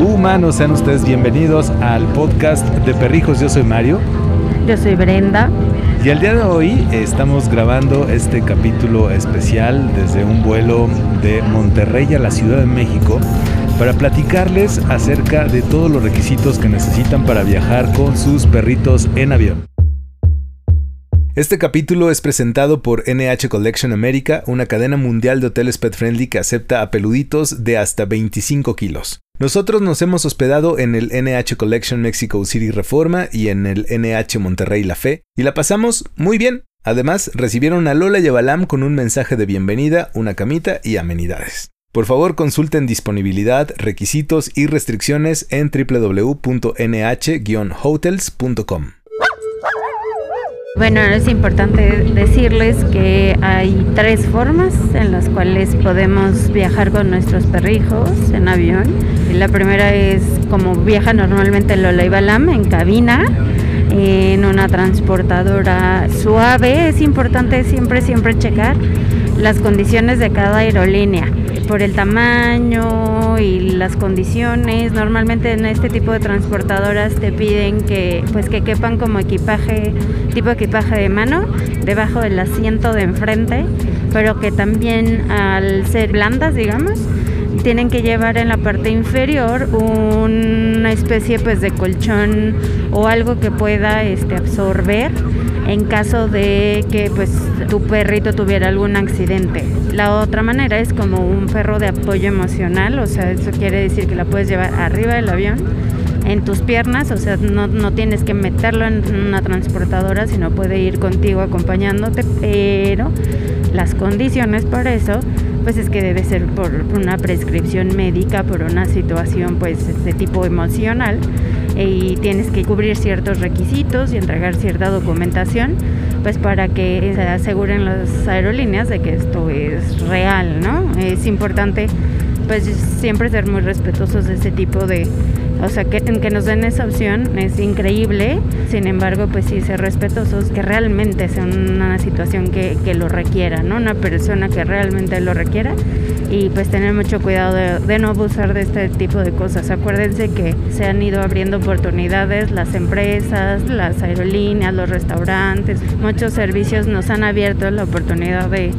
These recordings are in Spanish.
Humanos, sean ustedes bienvenidos al podcast de Perrijos. Yo soy Mario. Yo soy Brenda. Y el día de hoy estamos grabando este capítulo especial desde un vuelo de Monterrey a la Ciudad de México para platicarles acerca de todos los requisitos que necesitan para viajar con sus perritos en avión. Este capítulo es presentado por NH Collection America, una cadena mundial de hoteles pet friendly que acepta a peluditos de hasta 25 kilos. Nosotros nos hemos hospedado en el NH Collection Mexico City Reforma y en el NH Monterrey La Fe, y la pasamos muy bien. Además, recibieron a Lola y a Balam con un mensaje de bienvenida, una camita y amenidades. Por favor, consulten disponibilidad, requisitos y restricciones en www.nh-hotels.com. Bueno, es importante decirles que hay tres formas en las cuales podemos viajar con nuestros perrijos en avión. La primera es como viaja normalmente Lola y Balam en cabina en una transportadora suave. Es importante siempre, siempre checar las condiciones de cada aerolínea por el tamaño y las condiciones. Normalmente en este tipo de transportadoras te piden que pues que quepan como equipaje, tipo equipaje de mano, debajo del asiento de enfrente, pero que también al ser blandas, digamos, tienen que llevar en la parte inferior una especie pues de colchón o algo que pueda este, absorber en caso de que pues tu perrito tuviera algún accidente. La otra manera es como un perro de apoyo emocional, o sea, eso quiere decir que la puedes llevar arriba del avión en tus piernas, o sea, no, no, tienes que meterlo en una transportadora, sino puede ir contigo acompañándote, pero las condiciones para eso, pues es que debe ser por una prescripción médica, por una situación pues de tipo emocional y tienes que cubrir ciertos requisitos y entregar cierta documentación pues para que se aseguren las aerolíneas de que esto es real, ¿no? Es importante pues siempre ser muy respetuosos de ese tipo de, o sea, que, que nos den esa opción es increíble, sin embargo, pues sí ser respetuosos, que realmente sea una situación que, que lo requiera, ¿no? Una persona que realmente lo requiera y pues tener mucho cuidado de, no abusar de este tipo de cosas. Acuérdense que se han ido abriendo oportunidades, las empresas, las aerolíneas, los restaurantes, muchos servicios nos han abierto la oportunidad de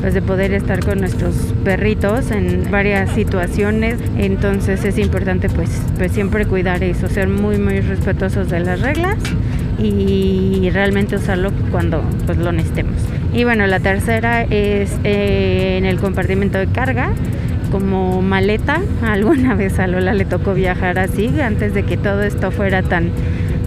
pues de poder estar con nuestros perritos en varias situaciones. Entonces es importante pues pues siempre cuidar eso ser muy muy respetuosos de las reglas y realmente usarlo cuando pues lo necesitemos y bueno, la tercera es eh, en el compartimento de carga como maleta. Alguna vez a Lola le tocó viajar así antes de que todo esto fuera tan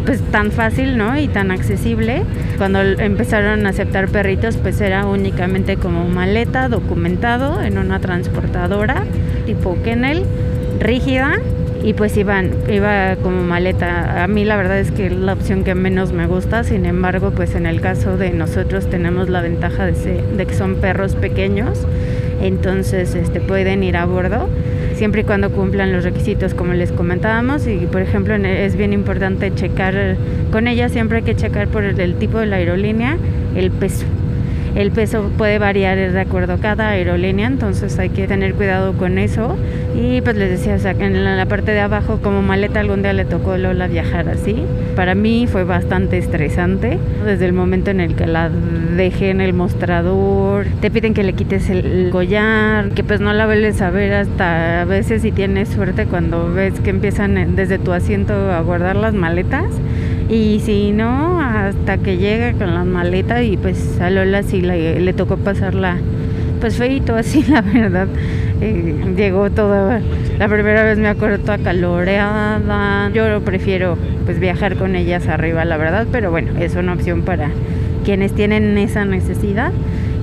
pues tan fácil, ¿no? Y tan accesible. Cuando empezaron a aceptar perritos, pues era únicamente como maleta, documentado en una transportadora tipo Kennel, rígida y pues iban, iba como maleta. A mí la verdad es que es la opción que menos me gusta, sin embargo, pues en el caso de nosotros tenemos la ventaja de, de que son perros pequeños, entonces este, pueden ir a bordo siempre y cuando cumplan los requisitos como les comentábamos y por ejemplo es bien importante checar con ella siempre hay que checar por el tipo de la aerolínea el peso el peso puede variar de acuerdo a cada aerolínea, entonces hay que tener cuidado con eso. Y pues les decía, en la parte de abajo como maleta algún día le tocó a Lola viajar así. Para mí fue bastante estresante desde el momento en el que la dejé en el mostrador. Te piden que le quites el collar, que pues no la vuelves a ver hasta a veces si tienes suerte cuando ves que empiezan desde tu asiento a guardar las maletas y si no, hasta que llega con las maletas y pues a Lola sí le tocó pasarla pues feito así, la verdad. Eh, llegó toda, la primera vez me acuerdo toda caloreada. Yo prefiero pues viajar con ellas arriba, la verdad, pero bueno, es una opción para quienes tienen esa necesidad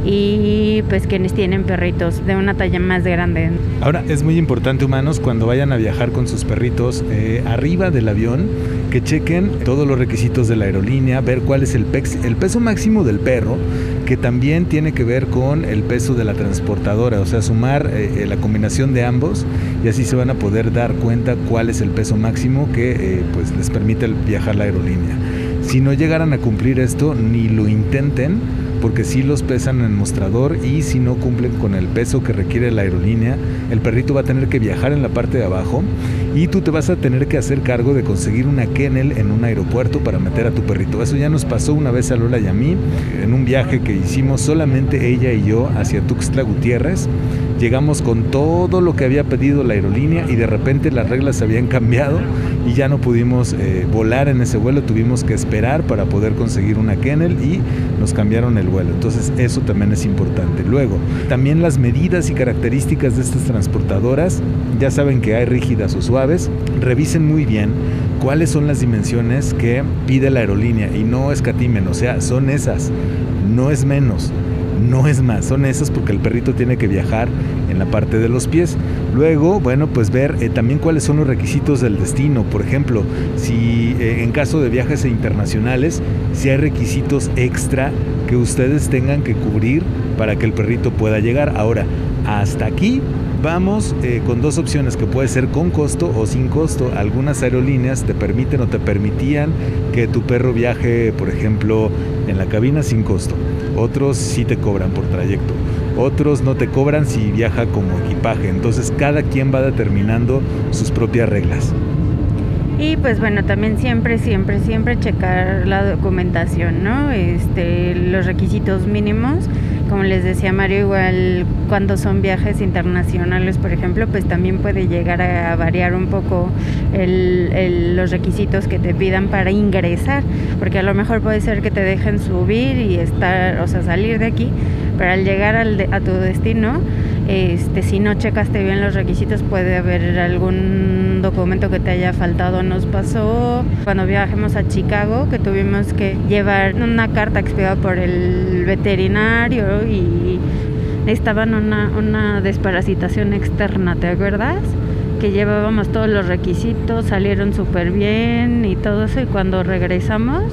y pues quienes tienen perritos de una talla más grande. Ahora es muy importante humanos cuando vayan a viajar con sus perritos eh, arriba del avión que chequen todos los requisitos de la aerolínea, ver cuál es el, peso máximo del perro, que también tiene que ver con el peso de la transportadora, o sea, sumar eh, eh, la combinación de ambos y así se van a poder dar cuenta cuál es el peso máximo que pues les permite viajar la aerolínea. Si no llegaran a cumplir esto, ni lo intenten porque si los pesan en el mostrador y si no cumplen con el peso que requiere la aerolínea, el perrito va a tener que viajar en la parte de abajo y tú te vas a tener que hacer cargo de conseguir una kennel en un aeropuerto para meter a tu perrito. Eso ya nos pasó una vez a Lola y a mí en un viaje que hicimos solamente ella y yo hacia Tuxtla Gutiérrez. Llegamos con todo lo que había pedido la aerolínea y de repente las reglas habían cambiado y ya no pudimos eh, volar en ese vuelo, tuvimos que esperar para poder conseguir una kennel y nos cambiaron el vuelo. Entonces eso también es importante. Luego, también las medidas y características de estas transportadoras, ya saben que hay rígidas o suaves, revisen muy bien cuáles son las dimensiones que pide la aerolínea y no escatimen, o sea, son esas, no es menos no es más, son esas porque el perrito tiene que viajar en la parte de los pies. Luego, bueno, pues ver eh, también cuáles son los requisitos del destino. Por ejemplo, si eh, en caso de viajes internacionales, si hay requisitos extra que ustedes tengan que cubrir para que el perrito pueda llegar. Ahora, hasta aquí vamos eh, con dos opciones que puede ser con costo o sin costo. Algunas aerolíneas te permiten o te permitían que tu perro viaje, por ejemplo, en la cabina sin costo. Otros sí te cobran por trayecto. Otros no te cobran si viaja como equipaje. Entonces cada quien va determinando sus propias reglas. Y pues bueno, también siempre, siempre, siempre checar la documentación, ¿no? Este, los requisitos mínimos como les decía Mario, igual cuando son viajes internacionales, por ejemplo, pues también puede llegar a variar un poco los requisitos que te pidan para ingresar, porque a lo mejor puede ser que te dejen subir y estar, o sea, salir de aquí, pero al llegar a tu destino, este, si no checaste bien los requisitos puede haber algún documento que te haya faltado. Nos pasó cuando viajamos a Chicago que tuvimos que llevar una carta expedida por el veterinario y estaban una, una desparasitación externa, ¿te acuerdas? Que llevábamos todos los requisitos, salieron súper bien y todo eso y cuando regresamos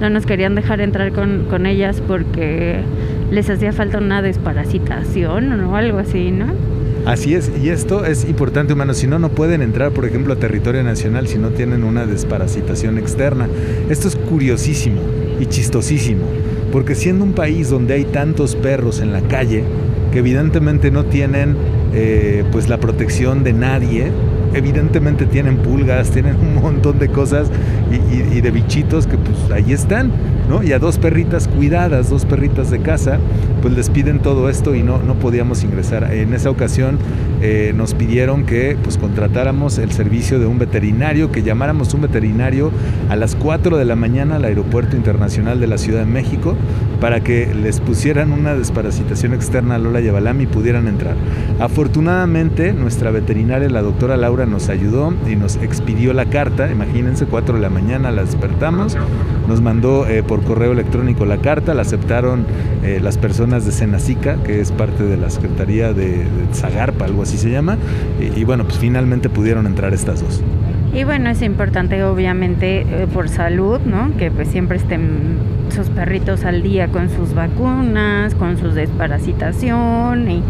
no nos querían dejar entrar con, con ellas porque les hacía falta una desparasitación o algo así, ¿no? Así es, y esto es importante, humano. Si no, no pueden entrar, por ejemplo, a territorio nacional si no tienen una desparasitación externa. Esto es curiosísimo y chistosísimo, porque siendo un país donde hay tantos perros en la calle, que evidentemente no tienen eh, pues la protección de nadie, evidentemente tienen pulgas, tienen un montón de cosas y, de bichitos que pues ahí están y a dos perritas cuidadas, dos perritas de casa, pues les piden todo esto y no, no podíamos ingresar. En esa ocasión eh, nos pidieron que pues contratáramos el servicio de un veterinario, que llamáramos un veterinario a las 4 de la mañana al Aeropuerto Internacional de la Ciudad de México para que les pusieran una desparasitación externa a Lola y y pudieran entrar. Afortunadamente nuestra veterinaria, la doctora Laura, nos ayudó y nos expidió la carta, imagínense, 4 de la mañana la despertamos, nos mandó eh, por correo electrónico la carta, la aceptaron eh, las personas de Senacica, que es parte de la Secretaría de, Zagarpa, algo así se llama, y, bueno, pues finalmente pudieron entrar estas dos. Y bueno, es importante obviamente eh, por salud, ¿no? Que pues siempre estén sus perritos al día con sus vacunas, con su desparasitación y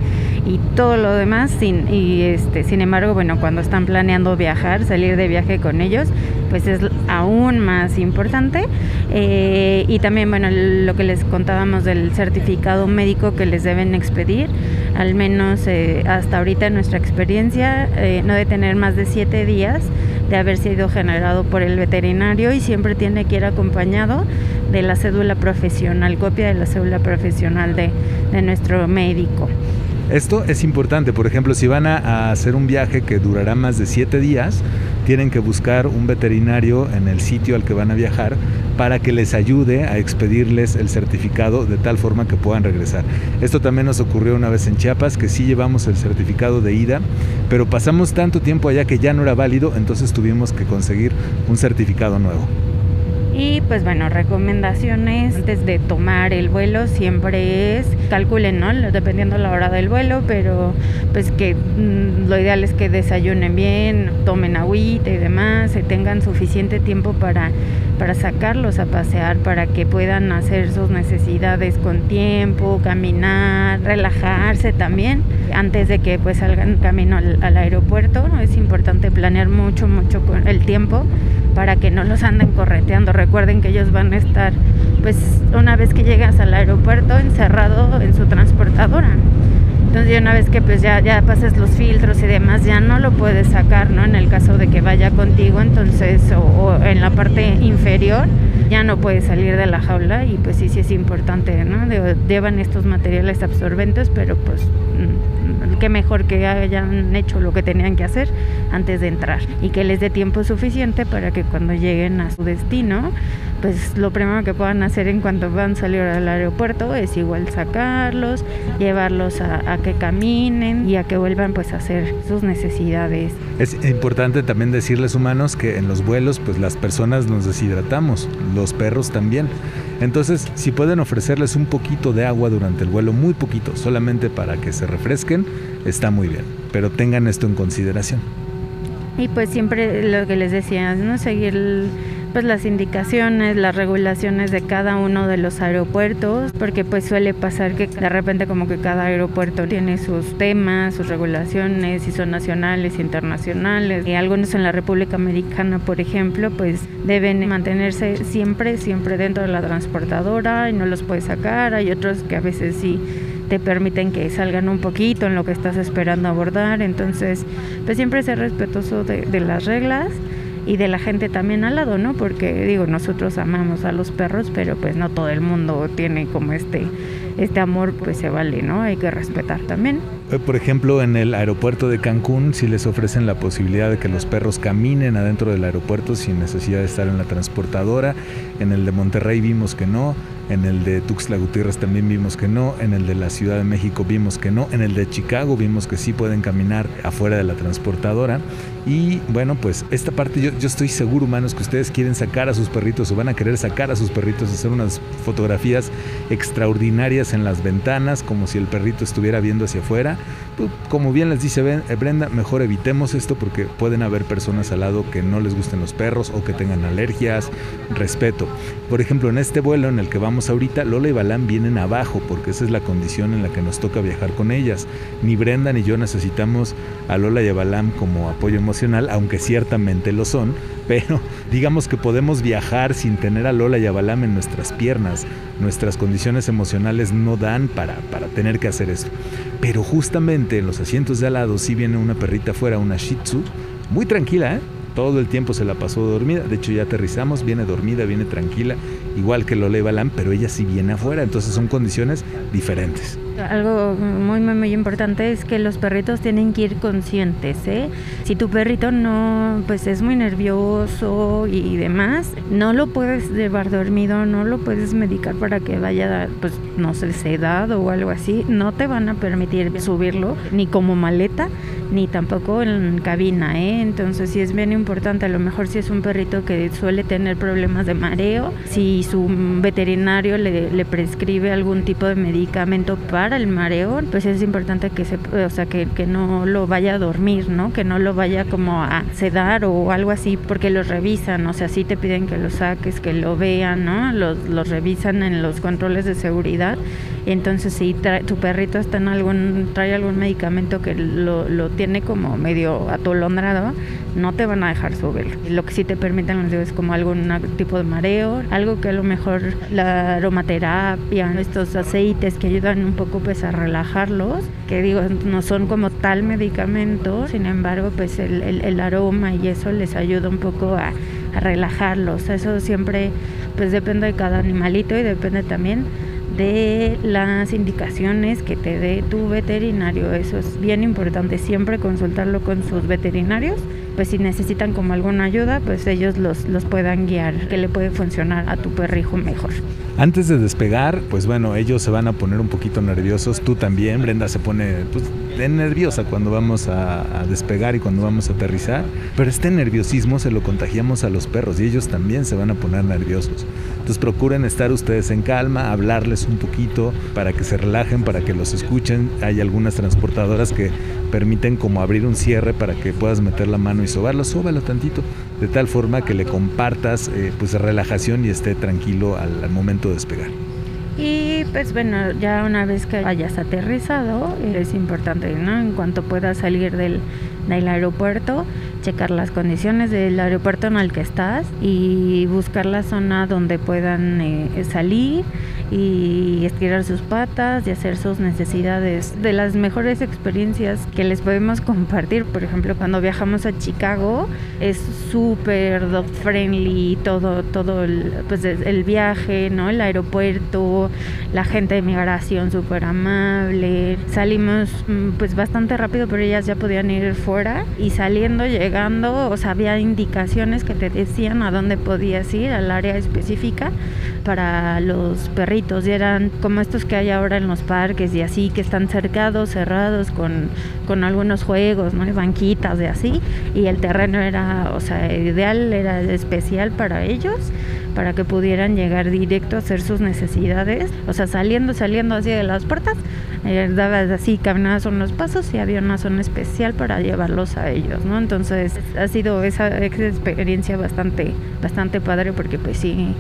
y todo lo demás sin y este sin embargo bueno cuando están planeando viajar salir de viaje con ellos pues es aún más importante eh, y también bueno lo que les contábamos del certificado médico que les deben expedir al menos eh, hasta ahorita en nuestra experiencia eh, no de tener más de siete días de haber sido generado por el veterinario y siempre tiene que ir acompañado de la cédula profesional, copia de la cédula profesional de, nuestro médico. Esto es importante, por ejemplo, si van a, hacer un viaje que durará más de siete días, tienen que buscar un veterinario en el sitio al que van a viajar para que les ayude a expedirles el certificado de tal forma que puedan regresar. Esto también nos ocurrió una vez en Chiapas, que sí llevamos el certificado de ida, pero pasamos tanto tiempo allá que ya no era válido, entonces tuvimos que conseguir un certificado nuevo. Y pues bueno, recomendaciones antes de tomar el vuelo siempre es, calculen, ¿no? Dependiendo la hora del vuelo, pero pues que mm, lo ideal es que desayunen bien, tomen agüita y demás, se tengan suficiente tiempo para, para sacarlos a pasear, para que puedan hacer sus necesidades con tiempo, caminar, relajarse también, antes de que pues salgan camino al, al aeropuerto. Es importante planear mucho, mucho con el tiempo para que no los anden correteando. Recuerden que ellos van a estar, pues una vez que llegas al aeropuerto, encerrado en su transportadora. Entonces una vez que pues ya, ya pases los filtros y demás, ya no lo puedes sacar, ¿no? En el caso de que vaya contigo, entonces, o, en la parte inferior, ya no puedes salir de la jaula y pues sí, sí es importante, ¿no? llevan estos materiales absorbentes, pero pues mm, qué mejor que hayan hecho lo que tenían que hacer antes de entrar y que les dé tiempo suficiente para que cuando lleguen a su destino pues lo primero que puedan hacer en cuanto van a salir al aeropuerto es igual sacarlos, llevarlos a, que caminen y a que vuelvan pues a hacer sus necesidades. Es importante también decirles humanos que en los vuelos pues las personas nos deshidratamos, los perros también. Entonces, si pueden ofrecerles un poquito de agua durante el vuelo, muy poquito, solamente para que se refresquen, está muy bien. Pero tengan esto en consideración. Y pues siempre lo que les decía, no seguir el pues las indicaciones, las regulaciones de cada uno de los aeropuertos, porque pues suele pasar que de repente como que cada aeropuerto tiene sus temas, sus regulaciones, y son nacionales, internacionales, y algunos en la República Americana, por ejemplo, pues deben mantenerse siempre, siempre dentro de la transportadora y no los puedes sacar, hay otros que a veces sí te permiten que salgan un poquito en lo que estás esperando abordar, entonces pues siempre ser respetuoso de las reglas y de la gente también al lado, ¿no? Porque digo, nosotros amamos a los perros, pero pues no todo el mundo tiene como este este amor pues se vale, ¿no? Hay que respetar también. Eh, por ejemplo, en el aeropuerto de Cancún si les ofrecen la posibilidad de que los perros caminen adentro del aeropuerto sin necesidad de estar en la transportadora. En el de Monterrey vimos que no. En el de Tuxtla Gutiérrez también vimos que no. En el de la Ciudad de México vimos que no. En el de Chicago vimos que sí pueden caminar afuera de la transportadora. Y bueno, pues esta parte yo, yo estoy seguro, humanos, que ustedes quieren sacar a sus perritos o van a querer sacar a sus perritos, hacer unas fotografías extraordinarias en las ventanas, como si el perrito estuviera viendo hacia afuera. Pues, como bien les dice Brenda, mejor evitemos esto porque pueden haber personas al lado que no les gusten los perros o que tengan alergias. Respeto. Por ejemplo, en este vuelo en el que vamos ahorita, Lola y Balán vienen abajo porque esa es la condición en la que nos toca viajar con ellas. Ni Brenda ni yo necesitamos a Lola y a Balán como apoyo emocional, aunque ciertamente lo son, pero digamos que podemos viajar sin tener a Lola y a Balam en nuestras piernas. Nuestras condiciones emocionales no dan para, para tener que hacer esto. Pero justamente en los asientos de al lado sí viene una perrita afuera, una Shih Tzu, muy tranquila, ¿eh? Todo el tiempo se la pasó dormida. De hecho, ya aterrizamos, viene dormida, viene tranquila, igual que Lola y Balam, pero ella sí viene afuera. Entonces son condiciones diferentes. Algo muy, muy, muy importante es que los perritos tienen que ir conscientes, ¿eh? Si tu perrito no, pues es muy nervioso y demás, no lo puedes llevar dormido, no lo puedes medicar para que vaya, pues, no sé, sedado o algo así, no te van a permitir subirlo ni como maleta, ni tampoco en cabina, ¿eh? Entonces sí es bien importante, a lo mejor si es un perrito que suele tener problemas de mareo, si su veterinario le, le prescribe algún tipo de medicamento para el mareo, pues es importante que se, o sea, que, que, no lo vaya a dormir, ¿no? Que no lo vaya como a sedar o algo así, porque los revisan, o sea, sí te piden que lo saques, que lo vean, ¿no? Los, los revisan en los controles de seguridad. Entonces, si tu perrito está en algún, trae algún medicamento que lo, lo tiene como medio atolondrado, no te van a dejar subirlo. Lo que sí te permiten es como algún tipo de mareo, algo que a lo mejor la aromaterapia, estos aceites que ayudan un poco pues a relajarlos, que digo, no son como tal medicamento, sin embargo pues el, el, aroma y eso les ayuda un poco a, a relajarlos. Eso siempre pues depende de cada animalito y depende también de las indicaciones que te dé tu veterinario. Eso es bien importante, siempre consultarlo con sus veterinarios. Pues si necesitan como alguna ayuda, pues ellos los, los puedan guiar, que le puede funcionar a tu perrijo mejor. Antes de despegar, pues bueno, ellos se van a poner un poquito nerviosos, tú también, Brenda se pone pues, nerviosa cuando vamos a, despegar y cuando vamos a aterrizar, pero este nerviosismo se lo contagiamos a los perros y ellos también se van a poner nerviosos. Entonces procuren estar ustedes en calma, hablarles un poquito para que se relajen, para que los escuchen. Hay algunas transportadoras que permiten como abrir un cierre para que puedas meter la mano y sobarlo, sóbalo tantito, de tal forma que le compartas eh, pues relajación y esté tranquilo al, al momento de despegar. Y pues bueno, ya una vez que hayas aterrizado, es importante, ¿no? En cuanto puedas salir del, del aeropuerto, checar las condiciones del aeropuerto en el que estás y buscar la zona donde puedan eh, salir y estirar sus patas y hacer sus necesidades. De las mejores experiencias que les podemos compartir, por ejemplo, cuando viajamos a Chicago, es súper dog friendly todo, todo el, pues el viaje, ¿no? El aeropuerto, la gente de migración súper amable. Salimos mm, pues bastante rápido, pero ellas ya podían ir fuera y saliendo, llegando, o sea, había indicaciones que te decían a dónde podías ir, al área específica para los perritos. Y eran como estos que hay ahora en los parques y así que están cercados, cerrados con, con algunos juegos, ¿no? banquitas de así. Y el terreno era, o sea, ideal, era especial para ellos para que pudieran llegar directo a hacer sus necesidades, o sea, saliendo, saliendo así de las puertas, eh, dabas así, caminabas unos pasos y había una zona especial para llevarlos a ellos, ¿no? Entonces ha sido esa experiencia bastante, bastante padre porque pues sí,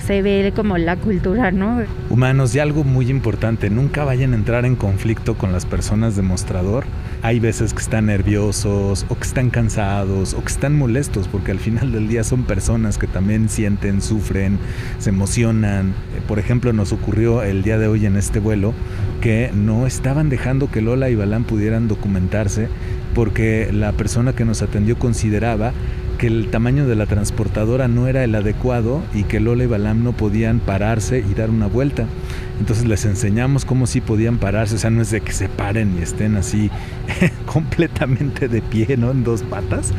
se ve como la cultura, ¿no? Humanos, y algo muy importante, nunca vayan a entrar en conflicto con las personas de mostrador. Hay veces que están nerviosos o que están cansados o que están molestos porque al final del día son personas que también sienten, sufren, se emocionan. Eh, por ejemplo, nos ocurrió el día de hoy en este vuelo que no estaban dejando que Lola y Balán pudieran documentarse porque la persona que nos atendió consideraba que el tamaño de la transportadora no era el adecuado y que Lola y Balam no podían pararse y dar una vuelta. Entonces les enseñamos cómo sí podían pararse, o sea, no es de que se paren y estén así completamente de pie, ¿no? En dos patas,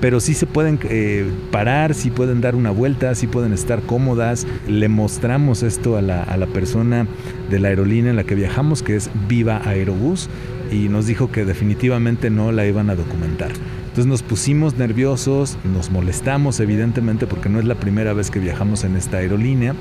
pero sí se pueden eh, parar, sí pueden dar una vuelta, sí pueden estar cómodas. Le mostramos esto a la, a la persona de la aerolínea en la que viajamos, que es Viva Aerobús, y nos dijo que definitivamente no la iban a documentar. Entonces nos pusimos nerviosos, nos molestamos evidentemente porque no es la primera vez que viajamos en esta aerolínea.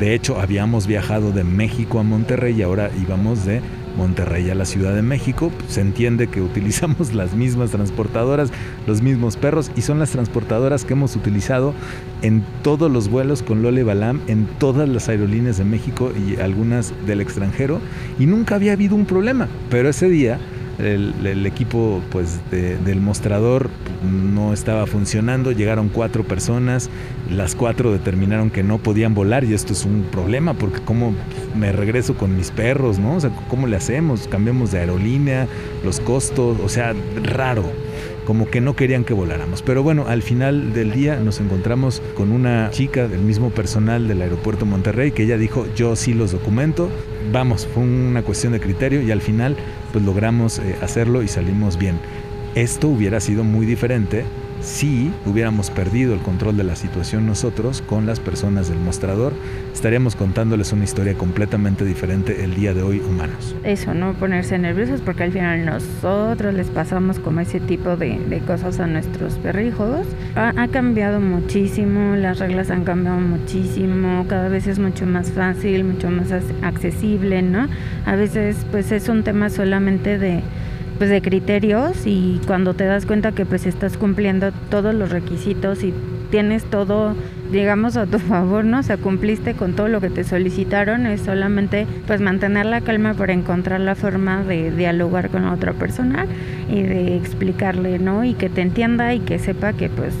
De hecho, habíamos viajado de México a Monterrey y ahora íbamos de Monterrey a la Ciudad de México. Se entiende que utilizamos las mismas transportadoras, los mismos perros y son las transportadoras que hemos utilizado en todos los vuelos con Lole Balam, en todas las aerolíneas de México y algunas del extranjero y nunca había habido un problema. Pero ese día el, equipo pues del mostrador no estaba funcionando, llegaron cuatro personas, las cuatro determinaron que no podían volar y esto es un problema porque cómo me regreso con mis perros, ¿no? O sea, ¿cómo le hacemos? Cambiamos de aerolínea, los costos, o sea, raro como que no querían que voláramos. Pero bueno, al final del día nos encontramos con una chica del mismo personal del aeropuerto Monterrey que ella dijo, yo sí los documento, vamos, fue una cuestión de criterio y al final pues logramos eh, hacerlo y salimos bien. Esto hubiera sido muy diferente si hubiéramos perdido el control de la situación nosotros con las personas del mostrador, estaríamos contándoles una historia completamente diferente el día de hoy humanos. Eso, no ponerse nerviosos porque al final nosotros les pasamos como ese tipo de, cosas a nuestros perrijos. Ha, ha, cambiado muchísimo, las reglas han cambiado muchísimo, cada vez es mucho más fácil, mucho más accesible, ¿no? A veces pues es un tema solamente de pues de criterios y cuando te das cuenta que pues estás cumpliendo todos los requisitos y tienes todo digamos a tu favor, ¿no? O sea, cumpliste con todo lo que te solicitaron, es solamente pues mantener la calma para encontrar la forma de dialogar con la otra persona y de explicarle, ¿no? Y que te entienda y que sepa que pues,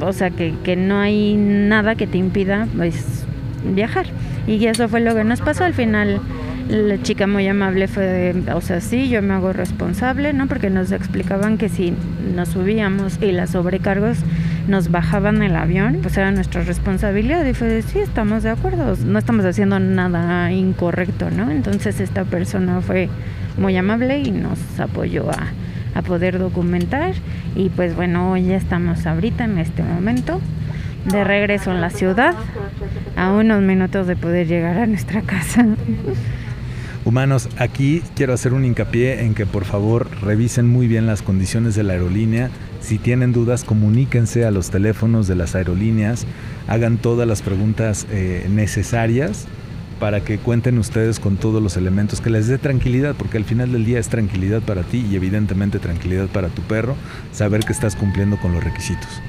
o sea, que, que no hay nada que te impida pues viajar. Y eso fue lo que nos pasó al final la chica muy amable fue, o sea, sí, yo me hago responsable, ¿no? Porque nos explicaban que si nos subíamos y las sobrecargos nos bajaban el avión, pues era nuestra responsabilidad. Y fue, sí, estamos de acuerdo, no estamos haciendo nada incorrecto, ¿no? Entonces esta persona fue muy amable y nos apoyó a, a poder documentar. Y pues bueno, ya estamos ahorita en este momento de regreso en la ciudad, a unos minutos de poder llegar a nuestra casa. Humanos, aquí quiero hacer un hincapié en que por favor revisen muy bien las condiciones de la aerolínea. Si tienen dudas, comuníquense a los teléfonos de las aerolíneas, hagan todas las preguntas eh, necesarias para que cuenten ustedes con todos los elementos que les dé tranquilidad, porque al final del día es tranquilidad para ti y evidentemente tranquilidad para tu perro, saber que estás cumpliendo con los requisitos.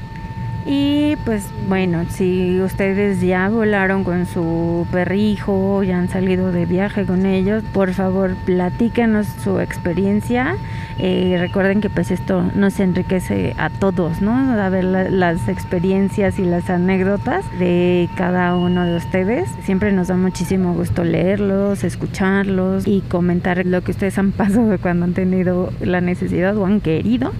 Y pues bueno, si ustedes ya volaron con su perrijo, ya han salido de viaje con ellos, por favor platíquenos su experiencia Eh, recuerden que pues esto nos enriquece a todos, ¿no? A ver las experiencias y las anécdotas de cada uno de ustedes. Siempre nos da muchísimo gusto leerlos, escucharlos y comentar lo que ustedes han pasado cuando han tenido la necesidad o han querido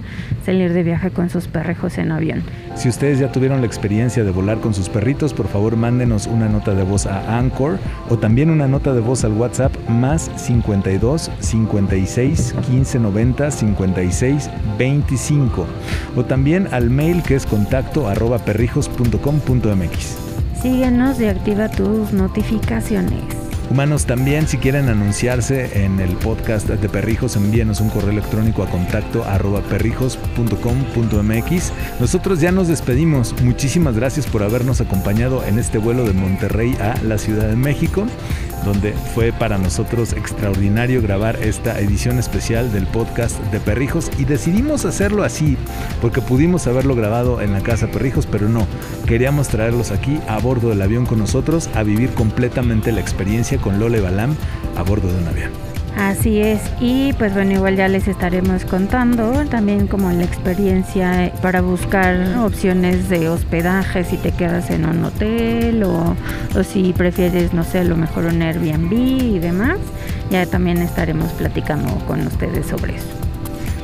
salir de viaje con sus perrijos en avión. Si ustedes ya tuvieron la experiencia de volar con sus perritos, por favor mándenos una nota de voz a Anchor o también una nota de voz al WhatsApp más 52 56 15 90 56 25 o también al mail que es contacto arroba perrijos.com.mx. Síguenos y activa tus notificaciones. Humanos, también si quieren anunciarse en el podcast de Perrijos, envíenos un correo electrónico a contacto arroba perrijos.com.mx. Nosotros ya nos despedimos. Muchísimas gracias por habernos acompañado en este vuelo de Monterrey a la Ciudad de México donde fue para nosotros extraordinario grabar esta edición especial del podcast de Perrijos y decidimos hacerlo así porque pudimos haberlo grabado en la casa Perrijos, pero no, queríamos traerlos aquí a bordo del avión con nosotros a vivir completamente la experiencia con Lola Balam a bordo de un avión. Así es, y pues bueno, igual ya les estaremos contando también como la experiencia para buscar opciones de hospedaje si te quedas en un hotel o, o si prefieres, no sé, a lo mejor un Airbnb y demás. Ya también estaremos platicando con ustedes sobre eso.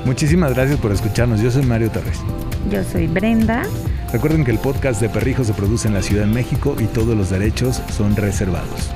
Muchísimas gracias por escucharnos. Yo soy Mario Torres. Yo soy Brenda. Recuerden que el podcast de Perrijos se produce en la Ciudad de México y todos los derechos son reservados.